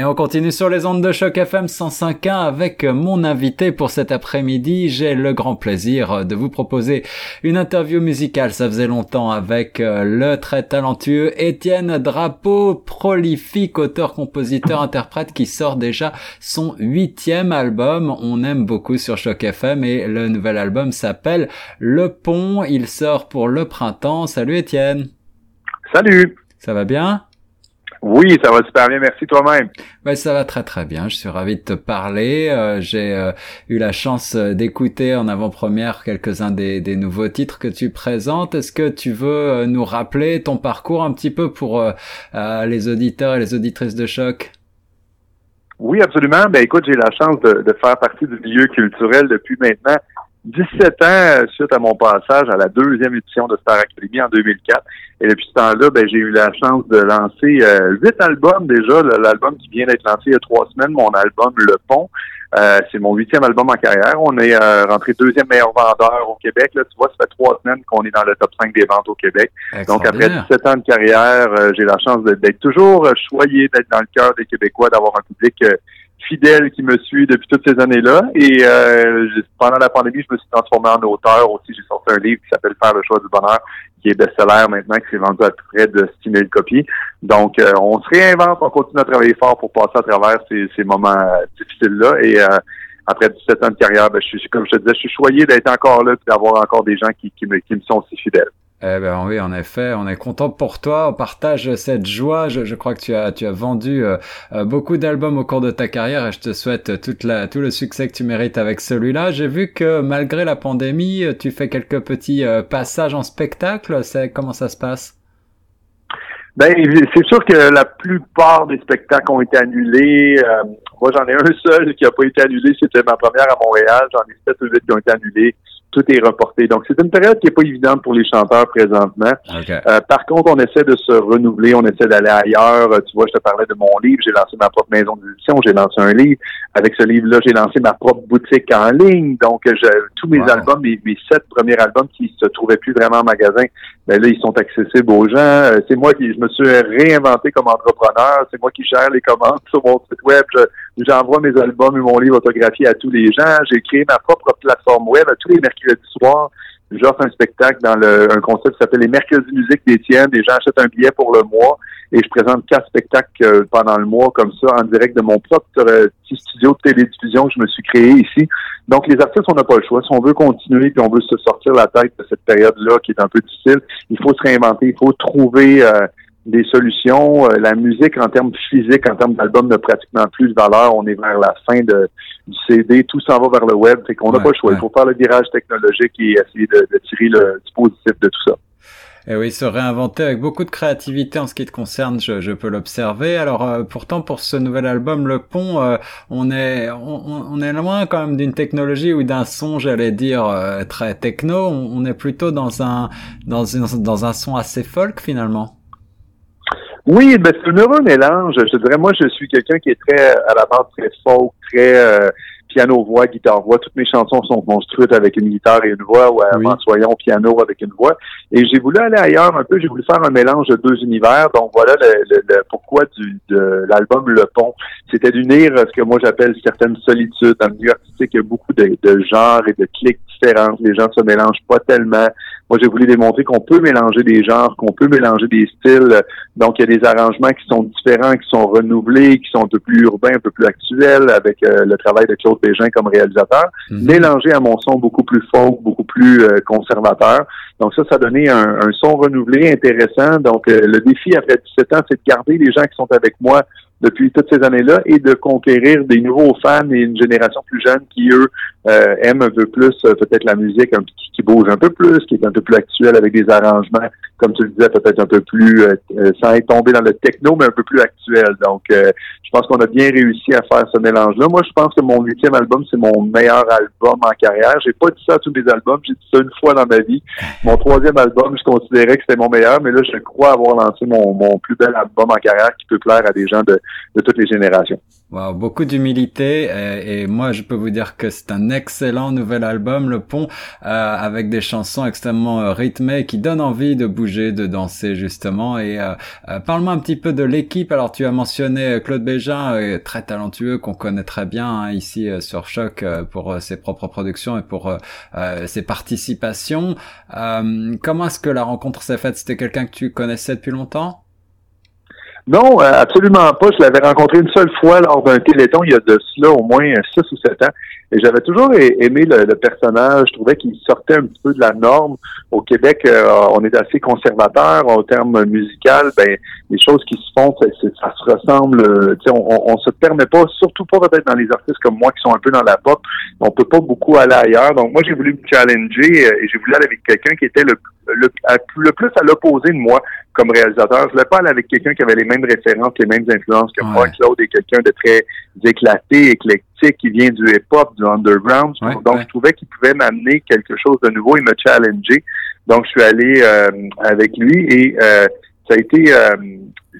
Et on continue sur les ondes de choc FM 105.1 avec mon invité pour cet après-midi. J'ai le grand plaisir de vous proposer une interview musicale. Ça faisait longtemps avec euh, le très talentueux Étienne Drapeau, prolifique auteur, compositeur, interprète qui sort déjà son huitième album. On aime beaucoup sur choc FM et le nouvel album s'appelle Le Pont. Il sort pour le printemps. Salut Étienne. Salut. Ça va bien? Oui, ça va super bien. Merci toi-même. Ben, ça va très très bien. Je suis ravi de te parler. Euh, j'ai euh, eu la chance euh, d'écouter en avant-première quelques-uns des, des, nouveaux titres que tu présentes. Est-ce que tu veux nous rappeler ton parcours un petit peu pour les auditeurs et les auditrices de choc? Oui, absolument. Ben écoute, j'ai la chance de, de, faire partie du milieu culturel depuis maintenant 17 ans suite à mon passage à la deuxième édition de Star Academy en 2004. Et depuis ce temps-là, ben, j'ai eu la chance de lancer euh, huit albums déjà. L'album qui vient d'être lancé il y a trois semaines, mon album Le Pont. Euh, c'est mon huitième album en carrière. On est euh, rentré deuxième meilleur vendeur au Québec. Là, tu vois, ça fait trois semaines qu'on est dans le top 5 des ventes au Québec. Donc, après 17 ans de carrière, j'ai la chance d'être toujours choyé, d'être dans le cœur des Québécois, d'avoir un public fidèle qui me suit depuis toutes ces années-là. Et pendant la pandémie, je me suis transformé en auteur aussi. J'ai sorti un livre qui s'appelle Faire le choix du bonheur, qui est best-seller maintenant, qui s'est vendu à près de 6 000 copies. Donc, euh, on se réinvente, on continue à travailler fort pour passer à travers ces, ces moments euh, difficiles-là. Et euh, après 17 ans de carrière, ben, je suis, comme je te disais, je suis choyé d'être encore là et d'avoir encore des gens qui, qui, me, qui me sont si fidèles. Eh ben oui, en effet, on est content pour toi. On partage cette joie. Je, je crois que tu as tu as vendu euh, euh, beaucoup d'albums au cours de ta carrière et je te souhaite toute la tout le succès que tu mérites avec celui-là. J'ai vu que malgré la pandémie, tu fais quelques petits euh, passages en spectacle. C'est comment ça se passe? Ben c'est sûr que la plupart des spectacles ont été annulés. moi, j'en ai un seul qui a pas été annulé. C'était ma première à Montréal. J'en ai sept ou huit qui ont été annulés tout est reporté. Donc, c'est une période qui n'est pas évidente pour les chanteurs présentement. Euh, par contre, on essaie de se renouveler, on essaie d'aller ailleurs. Tu vois, je te parlais de mon livre, j'ai lancé ma propre maison d'édition, j'ai lancé un livre. Avec ce livre-là, j'ai lancé ma propre boutique en ligne. Donc, je, tous mes albums, mes, sept premiers albums qui se trouvaient plus vraiment en magasin, ben là, ils sont accessibles aux gens. Euh, c'est moi qui je me suis réinventé comme entrepreneur. C'est moi qui gère les commandes sur mon site web. J'envoie mes albums et mon livre autographié à tous les gens. J'ai créé ma propre plateforme web à tous les mercredis soirs. J'offre un spectacle dans le, un concept qui s'appelle les mercredis musique d'Étienne. Les gens achètent un billet pour le mois et je présente quatre spectacles euh, pendant le mois comme ça en direct de mon propre euh, petit studio de télédiffusion que je me suis créé ici. Donc les artistes, on n'a pas le choix. Si on veut continuer puis on veut se sortir la tête de cette période-là qui est un peu difficile, il faut se réinventer, il faut trouver euh, des solutions. Euh, la musique, en termes physiques, en termes d'album, n'a pratiquement plus de valeur. On est vers la fin de, du CD. Tout s'en va vers le web. Fait qu'on n'a pas le choix. Il faut faire le virage technologique et essayer de, tirer le dispositif de tout ça. Et eh oui, se réinventer avec beaucoup de créativité en ce qui te concerne, je, je peux l'observer. Alors euh, pourtant pour ce nouvel album Le Pont, euh, on est on, on, est loin quand même d'une technologie ou d'un son, j'allais dire très techno. On, on, est plutôt dans un dans dans un son assez folk finalement. Oui, ben c'est un heureux mélange. Je dirais, moi, je suis quelqu'un qui est très, à la base, très folk, très euh, piano-voix, guitare-voix. Toutes mes chansons sont construites avec une guitare et une voix, ou avant, soyons piano avec une voix. Et j'ai voulu aller ailleurs un peu. J'ai voulu faire un mélange de deux univers. Donc, voilà le, le, pourquoi du, de l'album Le Pont. C'était d'unir ce que moi j'appelle certaines solitudes. Dans le milieu artistique, il y a beaucoup de, de genres et de clics Les gens se mélangent pas tellement. Moi, j'ai voulu démontrer qu'on peut mélanger des genres, qu'on peut mélanger des styles. Donc, il y a des arrangements qui sont différents, qui sont renouvelés, qui sont un peu plus urbains, un peu plus actuels, avec euh, le travail de Claude Bégin comme réalisateur, mhm. mélangé à mon son beaucoup plus folk, beaucoup plus euh, conservateur. Donc, ça, ça donné un, son renouvelé intéressant. Donc, euh, le défi après 17 ans, c'est de garder les gens qui sont avec moi depuis toutes ces années-là et de conquérir des nouveaux fans et une génération plus jeune qui, eux, euh, aiment un peu plus euh, peut-être la musique qui, qui, bouge un peu plus, qui est un peu plus actuelle avec des arrangements, comme tu le disais, peut-être un peu plus, euh, sans être tombé dans le techno, mais un peu plus actuel. Donc, je pense qu'on a bien réussi à faire ce mélange-là. Moi, je pense que mon huitième album, c'est mon meilleur album en carrière. J'ai pas dit ça à tous mes albums, j'ai dit ça une fois dans ma vie. Mon troisième album, je considérais que c'était mon meilleur, mais là, je crois avoir lancé mon, mon plus bel album en carrière qui peut plaire à des gens de, de toutes les générations. Wow, beaucoup d'humilité et, moi je peux vous dire que c'est un excellent nouvel album Le Pont euh, avec des chansons extrêmement euh, rythmées qui donnent envie de bouger, de danser justement et euh, euh parle-moi un petit peu de l'équipe. Alors tu as mentionné Claude Bégin, très talentueux qu'on connaît très bien hein, ici sur Choc pour ses propres productions et pour ses participations. comment est-ce que la rencontre s'est faite? C'était quelqu'un que tu connaissais depuis longtemps? Non, euh, absolument pas. Je l'avais rencontré une seule fois lors d'un téléthon il y a de cela au moins six ou sept ans. Et j'avais toujours aimé le, personnage. Je trouvais qu'il sortait un petit peu de la norme. Au Québec, euh, on est assez conservateur en termes musical. Ben, les choses qui se font, ça, se ressemble. Euh, on, on, se permet pas, surtout pas peut-être dans les artistes comme moi qui sont un peu dans la pop. On peut pas beaucoup aller ailleurs. Donc moi, j'ai voulu me challenger et j'ai voulu aller avec quelqu'un qui était le le, le plus à l'opposé de moi comme réalisateur. Je voulais pas aller avec quelqu'un qui avait les mêmes références, les mêmes influences que moi. Claude est quelqu'un de très éclaté, éclectique, qui vient du hip-hop, du underground. Donc, je trouvais qu'il pouvait m'amener quelque chose de nouveau et me challenger. Donc, je suis allé euh, avec lui et euh, ça a été euh,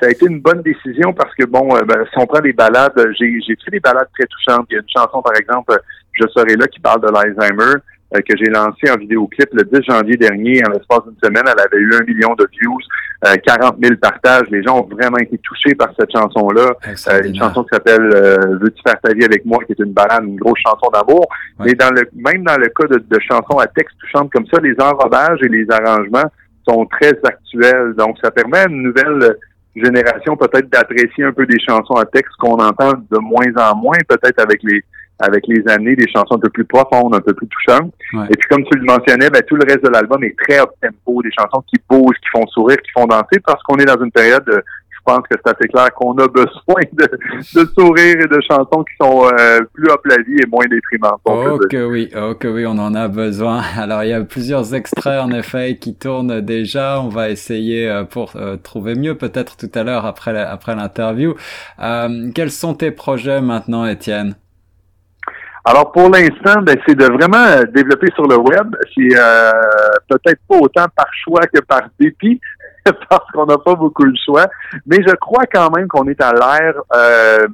ça a été une bonne décision parce que bon, ben, si on prend des balades, j'ai fait des balades très touchantes. Il y a une chanson, par exemple, Je serai là qui parle de l'Alzheimer. Euh, que j'ai lancé en vidéoclip le 10 janvier dernier. En l'espace d'une semaine, elle avait eu un million de views, euh, 40 000 partages. Les gens ont vraiment été touchés par cette chanson-là. Euh, une chanson qui s'appelle euh, Veux-tu faire ta vie avec moi, qui est une balade, une grosse chanson d'amour. Mais dans le même dans le cas de, de chansons à texte touchantes comme ça, les enrobages et les arrangements sont très actuels. Donc, ça permet à une nouvelle génération peut-être d'apprécier un peu des chansons à texte qu'on entend de moins en moins, peut-être avec les avec les années, des chansons un peu plus profondes, un peu plus touchantes. Et puis, comme tu le mentionnais, ben, tout le reste de l'album est très up-tempo, des chansons qui bougent, qui font sourire, qui font danser, parce qu'on est dans une période de, je pense que c'est assez clair qu'on a besoin de, de sourires et de chansons qui sont euh, plus up la vie et moins déprimantes. Oh que oui, oh que oui, on en a besoin. Alors il y a plusieurs extraits en effet qui tournent déjà. On va essayer euh, pour euh, trouver mieux peut-être tout à l'heure après après l'interview. quels sont tes projets maintenant, Étienne? Alors pour l'instant, ben, c'est de vraiment développer sur le web. C'est euh, peut-être pas autant par choix que par dépit, parce qu'on n'a pas beaucoup de choix. Mais je crois quand même qu'on est à l'ère euh,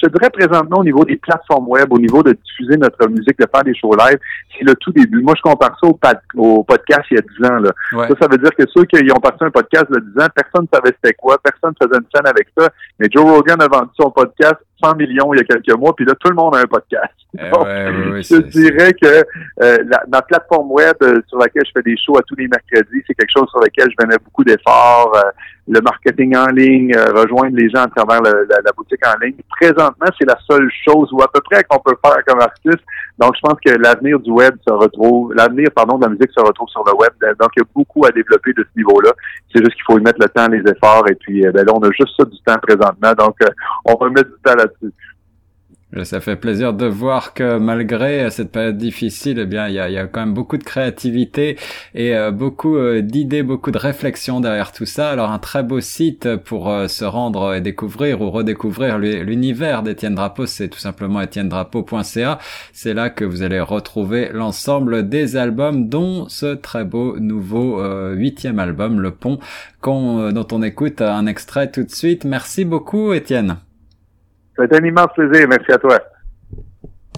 je dirais présentement au niveau des plateformes web, au niveau de diffuser notre musique, de faire des shows live, c'est le tout début. Moi, je compare ça au, podcast il y a 10 ans. Là. Ça, ça veut dire que ceux qui ont parti un podcast il y a 10 ans, personne ne savait c'était quoi, personne ne faisait une scène avec ça. Mais Joe Rogan a vendu son podcast 100 millions il y a quelques mois, puis là, tout le monde a un podcast. Eh ouais, je dirais que euh, la, ma plateforme web euh, sur laquelle je fais des shows à tous les mercredis, c'est quelque chose sur lequel je mets beaucoup d'efforts. Euh, le marketing en ligne, rejoindre les gens à travers la, boutique en ligne. Présentement, c'est la seule chose ou à peu près qu'on peut faire comme artiste. Donc, je pense que l'avenir du web se retrouve, l'avenir, pardon, de la musique se retrouve sur le web. Donc, il y a beaucoup à développer de ce niveau-là. C'est juste qu'il faut y mettre le temps, les efforts, et puis ben là, on a juste ça du temps présentement. Donc, on va mettre du temps là-dessus. Ça fait plaisir de voir que malgré cette période difficile, eh bien, il y a, quand même beaucoup de créativité et euh, beaucoup euh, d'idées, beaucoup de réflexions derrière tout ça. Alors, un très beau site pour euh, se rendre et découvrir ou redécouvrir l'univers d'Étienne Drapeau, c'est tout simplement etiennedrapeau.ca. C'est là que vous allez retrouver l'ensemble des albums, dont ce très beau nouveau huitième album, Le Pont, dont on écoute un extrait tout de suite. Merci beaucoup, Étienne. C'est un immense plaisir. Merci à toi.